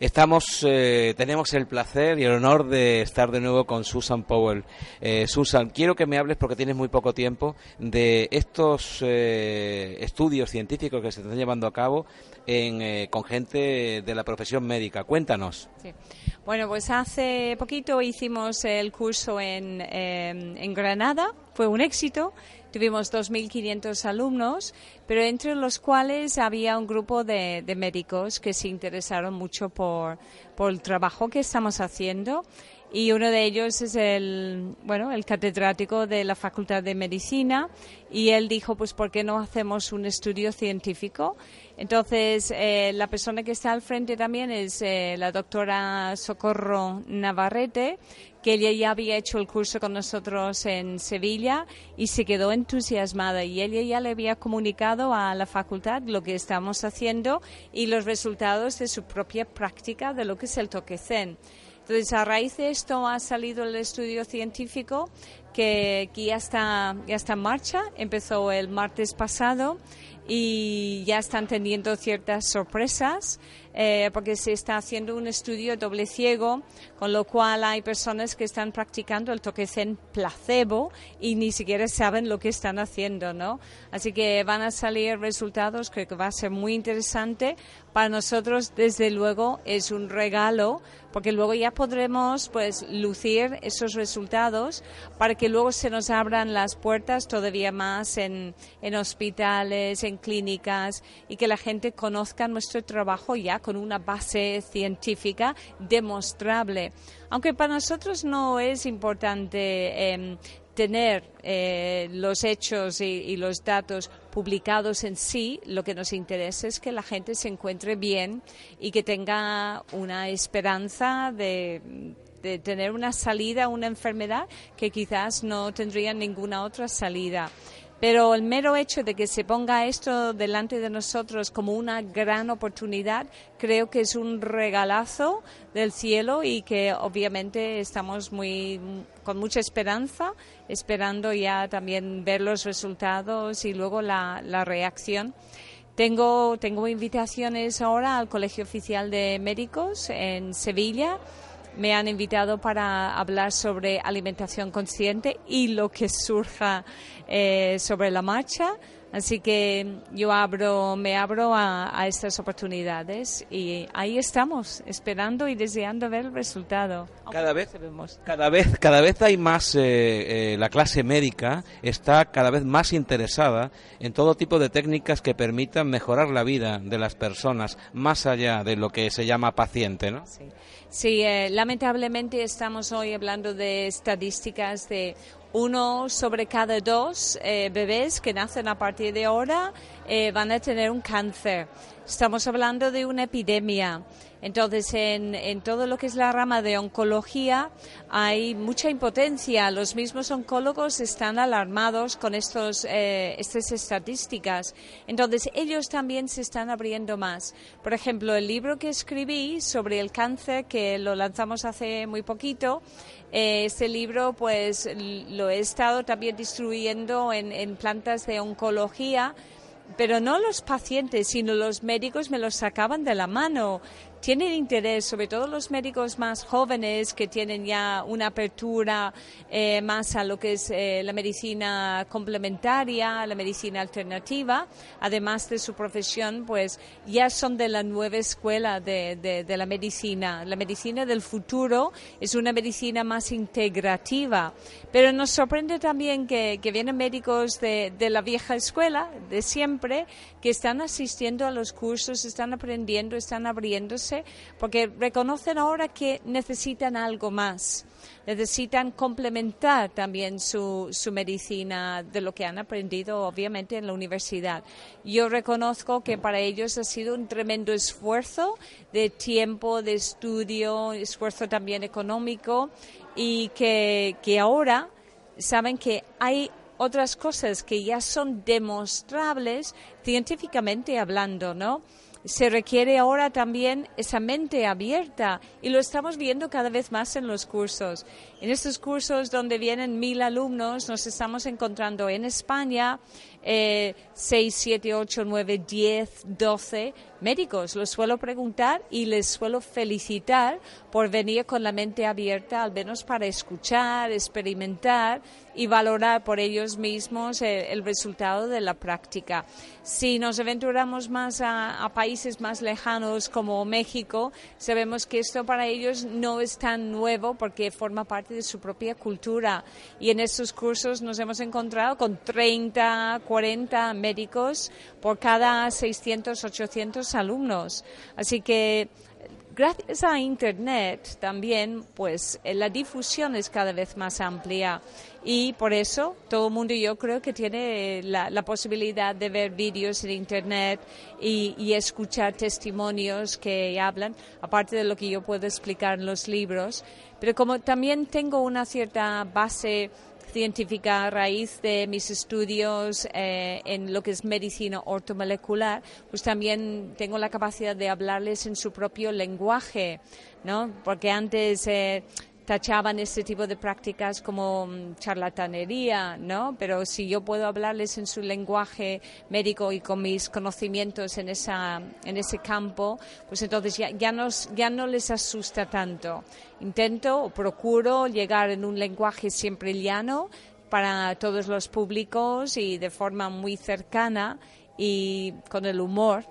Estamos, eh, tenemos el placer y el honor de estar de nuevo con Susan Powell. Eh, Susan, quiero que me hables, porque tienes muy poco tiempo, de estos eh, estudios científicos que se están llevando a cabo en, con gente de la profesión médica. Cuéntanos. Bueno, pues hace poquito hicimos el curso en, en Granada, fue un éxito Tuvimos 2.500 alumnos, pero entre los cuales había un grupo de, médicos que se interesaron mucho por, por el trabajo que estamos haciendo. Y uno de ellos es el bueno el catedrático de la Facultad de Medicina. Y él dijo pues por qué no hacemos un estudio científico entonces eh, la persona que está al frente también es eh, la doctora Socorro Navarrete que ella ya había hecho el curso con nosotros en Sevilla y se quedó entusiasmada y ella ya le había comunicado a la facultad lo que estamos haciendo y los resultados de su propia práctica de lo que es el toque. Entonces, a raíz de esto ha salido el estudio científico que, que ya, está, ya está en marcha, empezó el martes pasado y ya están teniendo ciertas sorpresas. Eh, porque se está haciendo un estudio doble ciego, con lo cual hay personas que están practicando el toque zen placebo y ni siquiera saben lo que están haciendo, ¿no? Así que van a salir resultados, creo que va a ser muy interesante. Para nosotros, desde luego, es un regalo, porque luego ya podremos, pues, lucir esos resultados para que luego se nos abran las puertas todavía más en, en hospitales, en clínicas y que la gente conozca nuestro trabajo ya con una base científica demostrable. Aunque para nosotros no es importante em, tener eh, los hechos y, los datos publicados en sí, lo que nos interesa es que la gente se encuentre bien y que tenga una esperanza de, de tener una salida a una enfermedad que quizás no tendría ninguna otra salida. Pero el mero hecho de que se ponga esto delante de nosotros como una gran oportunidad, creo que es un regalazo del cielo y que obviamente estamos muy con mucha esperanza, esperando ya también ver los resultados y luego la, la reacción. Tengo, tengo invitaciones ahora al Colegio Oficial de Médicos en Sevilla me han invitado para hablar sobre alimentación consciente y lo que surja eh, sobre la marcha. Así que yo abro, me abro a, estas oportunidades y ahí estamos, esperando y deseando ver el resultado. Cada vez, cada vez, cada vez hay más, eh, eh, la clase médica está cada vez más interesada en todo tipo de técnicas que permitan mejorar la vida de las personas, más allá de lo que se llama paciente, ¿no? Sí, eh, lamentablemente estamos hoy hablando de estadísticas de uno sobre cada dos eh, bebés que nacen a partir de ahora eh, van a tener un cáncer. Estamos hablando de una epidemia. Entonces, en, en, todo lo que es la rama de oncología hay mucha impotencia. Los mismos oncólogos están alarmados con estos, eh, estas estadísticas. Entonces, ellos también se están abriendo más. Por ejemplo, el libro que escribí sobre el cáncer, que lo lanzamos hace muy poquito, eh, este libro pues lo he estado también distribuyendo en, en plantas de oncología pero no los pacientes, sino los médicos me los sacaban de la mano tienen interés, sobre todo los médicos más jóvenes que tienen ya una apertura eh, más a lo que es eh, la medicina complementaria, la medicina alternativa, además de su profesión, pues ya son de la nueva escuela de, la medicina. La medicina del futuro es una medicina más integrativa, pero nos sorprende también que, que vienen médicos de, de la vieja escuela, de siempre, que están asistiendo a los cursos, están aprendiendo, están abriéndose porque reconocen ahora que necesitan algo más necesitan complementar también su, su medicina de lo que han aprendido, obviamente, en la universidad. Yo reconozco que para ellos ha sido un tremendo esfuerzo de tiempo, de estudio, esfuerzo también económico y que, que ahora saben que hay otras cosas que ya son demostrables científicamente hablando, ¿no? Se requiere ahora también esa mente abierta y lo estamos viendo cada vez más en los cursos. En estos cursos donde vienen mil alumnos nos estamos encontrando en España eh, 6, 7, 8, 9, 10, 12 médicos. Los suelo preguntar y les suelo felicitar por venir con la mente abierta, al menos para escuchar, experimentar y valorar por ellos mismos eh, el, resultado de la práctica. Si nos aventuramos más a, a, países más lejanos como México, sabemos que esto para ellos no es tan nuevo porque forma parte de su propia cultura. Y en estos cursos nos hemos encontrado con 30, 40 médicos por cada 600, 800 alumnos. Así que gracias a Internet también, pues eh, la difusión es cada vez más amplia y por eso todo el mundo yo creo que tiene la, posibilidad de ver vídeos en Internet y, escuchar testimonios que hablan, aparte de lo que yo puedo explicar en los libros. Pero como también tengo una cierta base científica a raíz de mis estudios eh, en lo que es medicina ortomolecular, pues también tengo la capacidad de hablarles en su propio lenguaje, ¿no? Porque antes eh, tachaban este tipo de prácticas como mm, charlatanería, ¿no? Pero si yo puedo hablarles en su lenguaje médico y con mis conocimientos en, esa, en ese campo, pues entonces ya, ya, nos, ya no les asusta tanto. Intento o procuro llegar en un lenguaje siempre llano para todos los públicos y de forma muy cercana y con el humor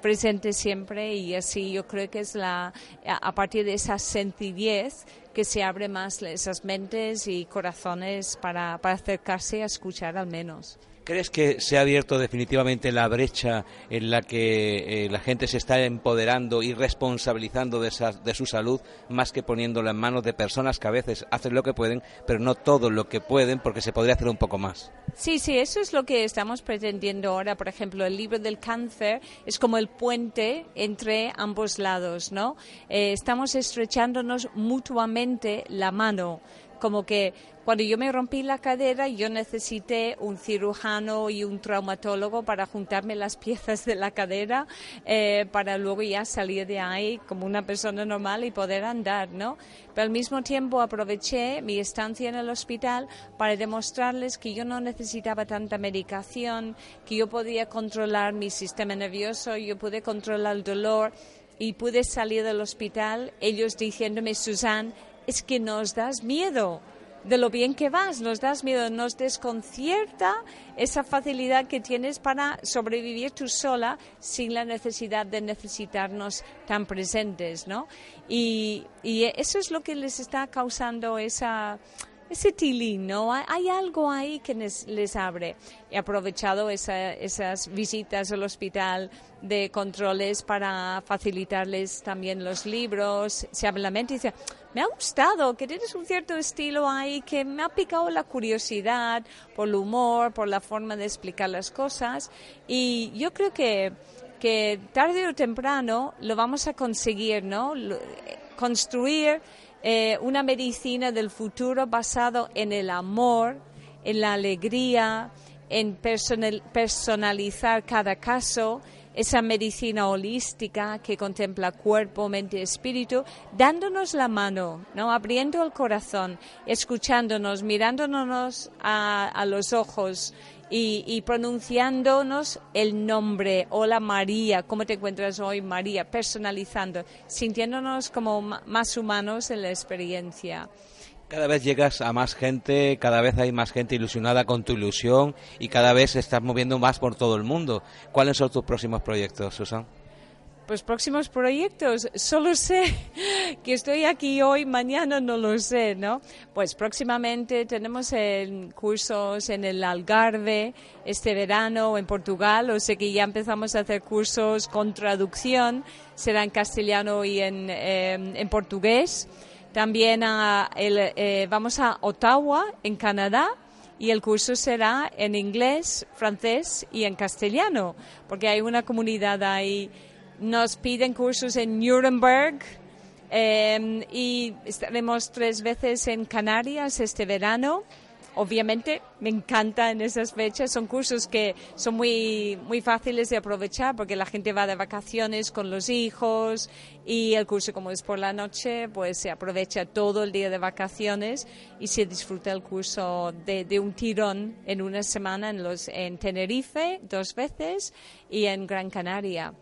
presente siempre y así yo creo que es la a partir de esa sencillez que se abre más esas mentes y corazones para, para acercarse a escuchar al menos. ¿Crees que se ha abierto definitivamente la brecha en la que eh, la gente se está empoderando y responsabilizando de, de su salud más que poniéndola en manos de personas que a veces hacen lo que pueden, pero no todo lo que pueden porque se podría hacer un poco más? Sí, sí, eso es lo que estamos pretendiendo ahora. Por ejemplo, el libro del cáncer es como el puente entre ambos lados, ¿no? Eh, estamos estrechándonos mutuamente la mano como que cuando yo me rompí la cadera yo necesité un cirujano y un traumatólogo para juntarme las piezas de la cadera eh, para luego ya salir de ahí como una persona normal y poder andar, ¿no? Pero al mismo tiempo aproveché mi estancia en el hospital para demostrarles que yo no necesitaba tanta medicación, que yo podía controlar mi sistema nervioso, yo pude controlar el dolor y pude salir del hospital ellos diciéndome, Susan, es que nos das miedo de lo bien que vas, nos das miedo, nos desconcierta esa facilidad que tienes para sobrevivir tú sola sin la necesidad de necesitarnos tan presentes, ¿no? Y, eso es lo que les está causando esa ese tilín, ¿no? Hay, algo ahí que les, abre. He aprovechado esas visitas al hospital de controles para facilitarles también los libros. Se habla la mente y dice, me ha gustado, que tienes un cierto estilo ahí que me ha picado la curiosidad por el humor, por la forma de explicar las cosas. Y yo creo que, que tarde o temprano lo vamos a conseguir, ¿no? Construir eh, una medicina del futuro basado en el amor, en la alegría, en personalizar cada caso, esa medicina holística que contempla cuerpo, mente y espíritu, dándonos la mano, ¿no? abriendo el corazón, escuchándonos, mirándonos a los ojos, y, pronunciándonos el nombre, hola María, ¿cómo te encuentras hoy María? Personalizando, sintiéndonos como más humanos en la experiencia. Cada vez llegas a más gente, cada vez hay más gente ilusionada con tu ilusión y cada vez estás moviendo más por todo el mundo. ¿Cuáles son tus próximos proyectos, Susan? Pues próximos proyectos, solo sé que estoy aquí hoy, mañana no lo sé, ¿no? Pues próximamente tenemos cursos en el Algarve este verano en Portugal, o sea que ya empezamos a hacer cursos con traducción, será en castellano y en, em, portugués. También eh, vamos a Ottawa, en Canadá, y el curso será en inglés, francés y en castellano, porque hay una comunidad ahí nos piden cursos en Nuremberg em, y estaremos tres veces en Canarias este verano. Obviamente me encanta en esas fechas, son cursos que son muy, muy fáciles de aprovechar porque la gente va de vacaciones con los hijos y el curso como es por la noche, pues se aprovecha todo el día de vacaciones y se disfruta el curso de, de un tirón en una semana en, los, en Tenerife dos veces y en Gran Canaria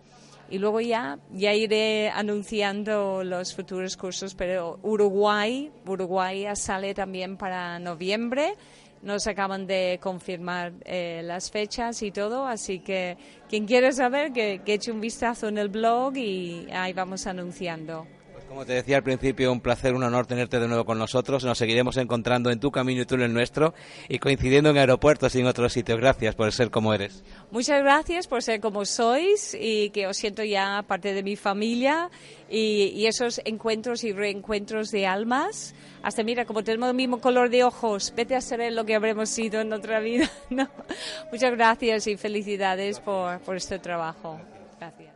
y luego ya, ya iré anunciando los futuros cursos, pero Uruguay, Uruguay ya sale también para noviembre. Nos acaban de confirmar eh, las fechas y todo, así que quien quiera saber que, que eche un vistazo en el blog y ahí vamos anunciando. Como te decía al principio, un placer, un honor tenerte de nuevo con nosotros. Nos seguiremos encontrando en tu camino y tú en el nuestro y coincidiendo en aeropuertos y en otros sitios. Gracias por ser como eres. Muchas gracias por ser como sois y que os siento ya parte de mi familia y, esos encuentros y reencuentros de almas. Hasta mira, como tenemos el mismo color de ojos, vete a saber lo que habremos sido en otra vida. Muchas gracias y felicidades por, por este trabajo. Gracias.